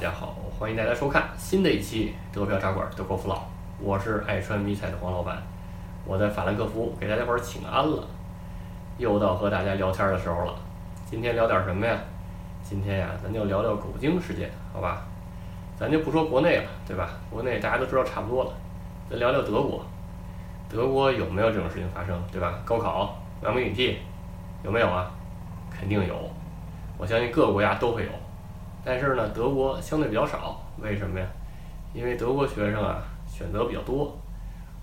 大家好欢迎大家收看新的一期德票茶馆德国福佬，我是爱穿迷彩的黄老板，我在法兰克福给大家伙儿请安了，又到和大家聊天的时候了。今天聊点什么呀？今天呀，咱就聊聊狗精事件，好吧？咱就不说国内了，对吧？国内大家都知道差不多了，咱聊聊德国。德国有没有这种事情发生，对吧？高考完美女替有没有啊？肯定有，我相信各个国家都会有。但是呢，德国相对比较少，为什么呀？因为德国学生啊选择比较多，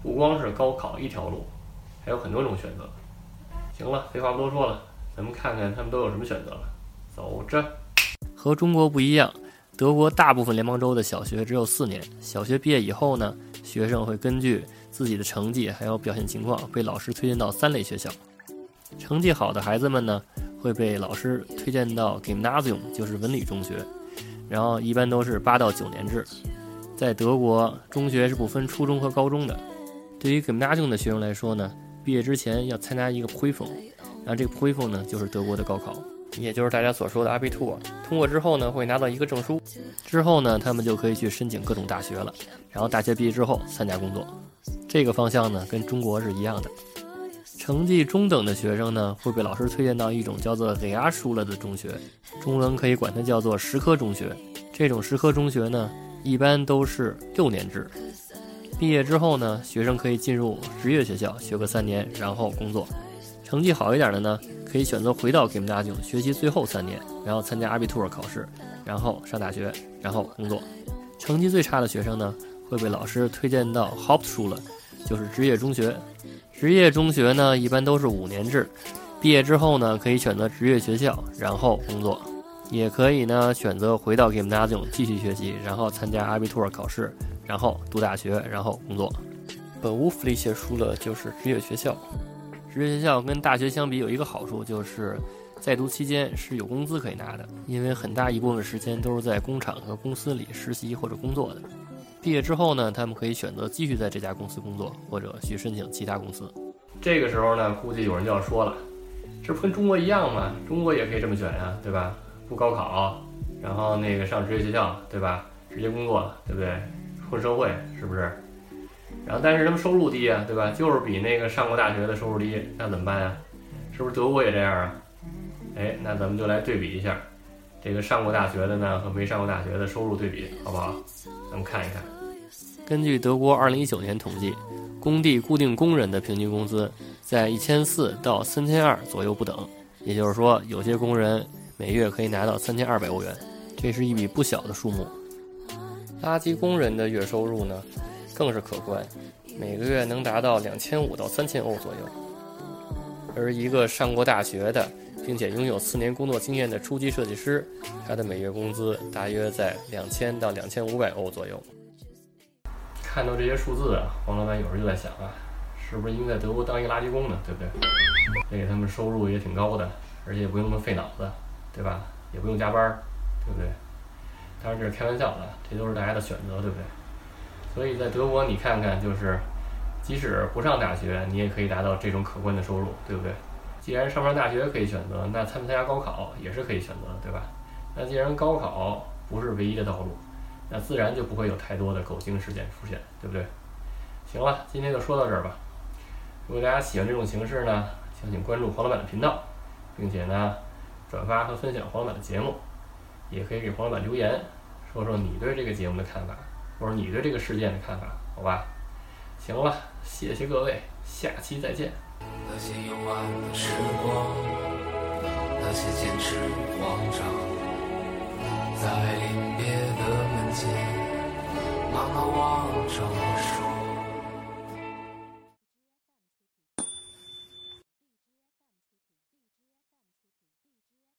不光是高考一条路，还有很多种选择。行了，废话不多说了，咱们看看他们都有什么选择了。走着。和中国不一样，德国大部分联邦州的小学只有四年，小学毕业以后呢，学生会根据自己的成绩还有表现情况，被老师推荐到三类学校。成绩好的孩子们呢？会被老师推荐到 Gymnasium，就是文理中学，然后一般都是八到九年制。在德国，中学是不分初中和高中的。对于 Gymnasium 的学生来说呢，毕业之前要参加一个 Prüfung，然后这个 Prüfung 呢就是德国的高考，也就是大家所说的 Abitur。通过之后呢，会拿到一个证书，之后呢，他们就可以去申请各种大学了。然后大学毕业之后参加工作，这个方向呢跟中国是一样的。成绩中等的学生呢，会被老师推荐到一种叫做 z a s h u l 的中学，中文可以管它叫做实科中学。这种实科中学呢，一般都是六年制。毕业之后呢，学生可以进入职业学校学个三年，然后工作。成绩好一点的呢，可以选择回到 Gymnasium 学习最后三年，然后参加 Abitur 考试，然后上大学，然后工作。成绩最差的学生呢，会被老师推荐到 Hauptschule，就是职业中学。职业中学呢，一般都是五年制，毕业之后呢，可以选择职业学校，然后工作，也可以呢选择回到 Gymnasium 继续学习，然后参加 Abitur 考试，然后读大学，然后工作。本乌弗利写书了就是职业学校，职业学校跟大学相比有一个好处，就是在读期间是有工资可以拿的，因为很大一部分时间都是在工厂和公司里实习或者工作的。毕业之后呢，他们可以选择继续在这家公司工作，或者去申请其他公司。这个时候呢，估计有人就要说了，这不跟中国一样吗？中国也可以这么选呀，对吧？不高考，然后那个上职业学校，对吧？直接工作，对不对？混社会是不是？然后但是他们收入低啊，对吧？就是比那个上过大学的收入低，那怎么办呀？是不是德国也这样啊？哎，那咱们就来对比一下，这个上过大学的呢和没上过大学的收入对比，好不好？咱们看一看。根据德国2019年统计，工地固定工人的平均工资在1400到3200左右不等。也就是说，有些工人每月可以拿到3200欧元，这是一笔不小的数目。垃圾工人的月收入呢，更是可观，每个月能达到2500到3000欧左右。而一个上过大学的，并且拥有四年工作经验的初级设计师，他的每月工资大约在2000到2500欧左右。看到这些数字啊，黄老板有时候就在想啊，是不是应该在德国当一个垃圾工呢？对不对？这给他们收入也挺高的，而且也不用那么费脑子，对吧？也不用加班，对不对？当然这是开玩笑的，这都是大家的选择，对不对？所以在德国，你看看，就是即使不上大学，你也可以达到这种可观的收入，对不对？既然上不上大学可以选择，那参不参加高考也是可以选择的，对吧？那既然高考不是唯一的道路。那自然就不会有太多的狗精事件出现，对不对？行了，今天就说到这儿吧。如果大家喜欢这种形式呢，请请关注黄老板的频道，并且呢转发和分享黄老板的节目，也可以给黄老板留言，说说你对这个节目的看法，或者你对这个事件的看法，好吧？行了，谢谢各位，下期再见。那些幽暗的时光，那些坚持慌张，在临别的。妈妈望着我。